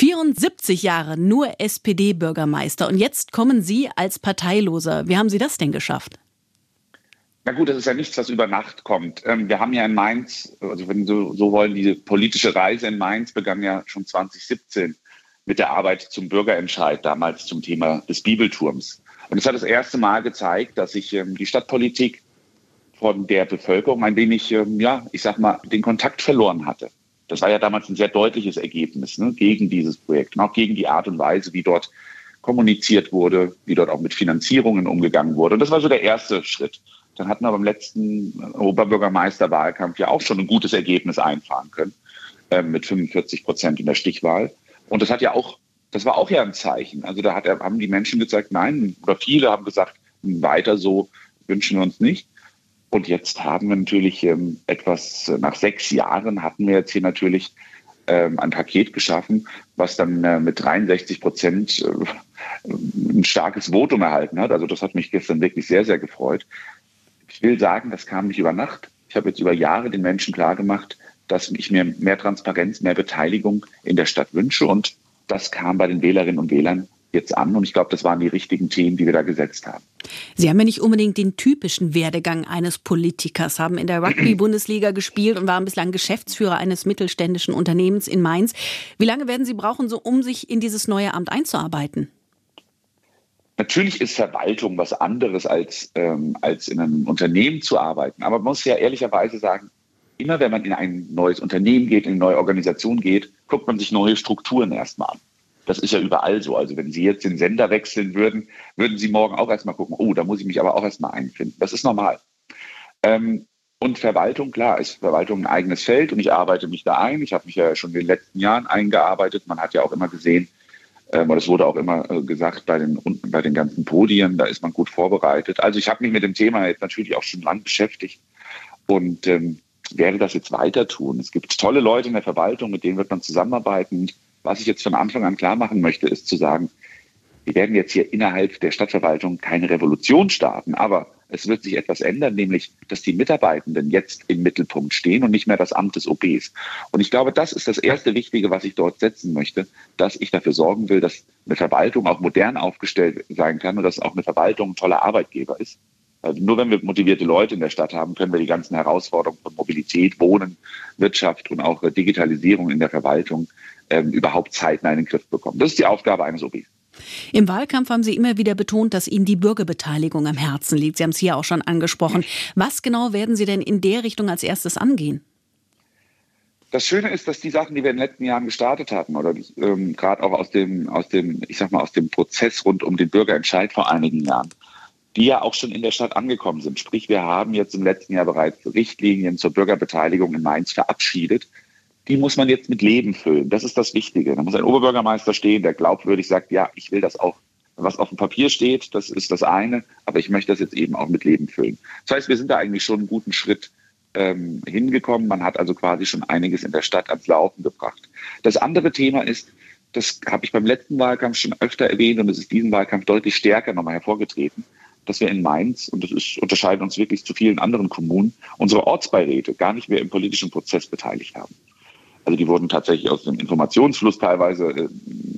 74 Jahre nur SPD-Bürgermeister und jetzt kommen Sie als Parteiloser. Wie haben Sie das denn geschafft? Na gut, das ist ja nichts, was über Nacht kommt. Ähm, wir haben ja in Mainz, also wenn Sie so wollen, diese politische Reise in Mainz begann ja schon 2017 mit der Arbeit zum Bürgerentscheid, damals zum Thema des Bibelturms. Und es hat das erste Mal gezeigt, dass sich ähm, die Stadtpolitik von der Bevölkerung ein wenig, ähm, ja, ich sag mal, den Kontakt verloren hatte. Das war ja damals ein sehr deutliches Ergebnis ne, gegen dieses Projekt und auch gegen die Art und Weise, wie dort kommuniziert wurde, wie dort auch mit Finanzierungen umgegangen wurde. Und das war so der erste Schritt. Dann hatten wir beim letzten Oberbürgermeisterwahlkampf ja auch schon ein gutes Ergebnis einfahren können, äh, mit 45 Prozent in der Stichwahl. Und das hat ja auch, das war auch ja ein Zeichen. Also da hat, haben die Menschen gesagt, nein, oder viele haben gesagt, weiter so wünschen wir uns nicht. Und jetzt haben wir natürlich ähm, etwas, nach sechs Jahren hatten wir jetzt hier natürlich ähm, ein Paket geschaffen, was dann äh, mit 63 Prozent äh, ein starkes Votum erhalten hat. Also das hat mich gestern wirklich sehr, sehr gefreut. Ich will sagen, das kam nicht über Nacht. Ich habe jetzt über Jahre den Menschen klargemacht, dass ich mir mehr Transparenz, mehr Beteiligung in der Stadt wünsche. Und das kam bei den Wählerinnen und Wählern jetzt an. Und ich glaube, das waren die richtigen Themen, die wir da gesetzt haben. Sie haben ja nicht unbedingt den typischen Werdegang eines Politikers, haben in der Rugby-Bundesliga gespielt und waren bislang Geschäftsführer eines mittelständischen Unternehmens in Mainz. Wie lange werden Sie brauchen, so um sich in dieses neue Amt einzuarbeiten? Natürlich ist Verwaltung was anderes als, ähm, als in einem Unternehmen zu arbeiten. Aber man muss ja ehrlicherweise sagen, immer wenn man in ein neues Unternehmen geht, in eine neue Organisation geht, guckt man sich neue Strukturen erstmal an. Das ist ja überall so. Also wenn Sie jetzt den Sender wechseln würden, würden Sie morgen auch erstmal gucken, oh, da muss ich mich aber auch erstmal einfinden. Das ist normal. Ähm, und Verwaltung, klar, ist Verwaltung ein eigenes Feld und ich arbeite mich da ein. Ich habe mich ja schon in den letzten Jahren eingearbeitet. Man hat ja auch immer gesehen, ähm, das wurde auch immer äh, gesagt bei den, bei den ganzen Podien, da ist man gut vorbereitet. Also ich habe mich mit dem Thema jetzt natürlich auch schon lang beschäftigt und ähm, werde das jetzt weiter tun. Es gibt tolle Leute in der Verwaltung, mit denen wird man zusammenarbeiten. Was ich jetzt von Anfang an klar machen möchte, ist zu sagen, wir werden jetzt hier innerhalb der Stadtverwaltung keine Revolution starten, aber es wird sich etwas ändern, nämlich, dass die Mitarbeitenden jetzt im Mittelpunkt stehen und nicht mehr das Amt des OBs. Und ich glaube, das ist das erste Wichtige, was ich dort setzen möchte, dass ich dafür sorgen will, dass eine Verwaltung auch modern aufgestellt sein kann und dass auch eine Verwaltung ein toller Arbeitgeber ist. Also nur wenn wir motivierte Leute in der Stadt haben, können wir die ganzen Herausforderungen von Mobilität, Wohnen, Wirtschaft und auch Digitalisierung in der Verwaltung ähm, überhaupt zeitnah in den Griff bekommen. Das ist die Aufgabe eines OBs. Im Wahlkampf haben Sie immer wieder betont, dass Ihnen die Bürgerbeteiligung am Herzen liegt. Sie haben es hier auch schon angesprochen. Was genau werden Sie denn in der Richtung als erstes angehen? Das Schöne ist, dass die Sachen, die wir in den letzten Jahren gestartet hatten, oder ähm, gerade auch aus dem, aus dem, ich sag mal, aus dem Prozess rund um den Bürgerentscheid vor einigen Jahren, die ja auch schon in der Stadt angekommen sind. Sprich, wir haben jetzt im letzten Jahr bereits Richtlinien zur Bürgerbeteiligung in Mainz verabschiedet. Die muss man jetzt mit Leben füllen. Das ist das Wichtige. Da muss ein Oberbürgermeister stehen, der glaubwürdig sagt, ja, ich will das auch. Was auf dem Papier steht, das ist das eine, aber ich möchte das jetzt eben auch mit Leben füllen. Das heißt, wir sind da eigentlich schon einen guten Schritt ähm, hingekommen. Man hat also quasi schon einiges in der Stadt ans Laufen gebracht. Das andere Thema ist, das habe ich beim letzten Wahlkampf schon öfter erwähnt und es ist diesen Wahlkampf deutlich stärker nochmal hervorgetreten dass wir in Mainz, und das ist, unterscheidet uns wirklich zu vielen anderen Kommunen, unsere Ortsbeiräte gar nicht mehr im politischen Prozess beteiligt haben. Also die wurden tatsächlich aus dem Informationsfluss teilweise äh,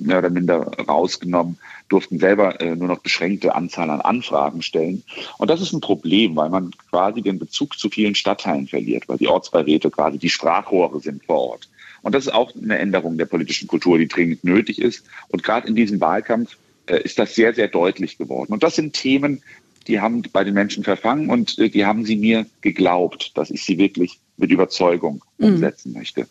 mehr oder minder rausgenommen, durften selber äh, nur noch beschränkte Anzahl an Anfragen stellen. Und das ist ein Problem, weil man quasi den Bezug zu vielen Stadtteilen verliert, weil die Ortsbeiräte quasi die Sprachrohre sind vor Ort. Und das ist auch eine Änderung der politischen Kultur, die dringend nötig ist. Und gerade in diesem Wahlkampf äh, ist das sehr, sehr deutlich geworden. Und das sind Themen, die haben bei den Menschen verfangen und äh, die haben sie mir geglaubt, dass ich sie wirklich mit Überzeugung mhm. umsetzen mhm. möchte.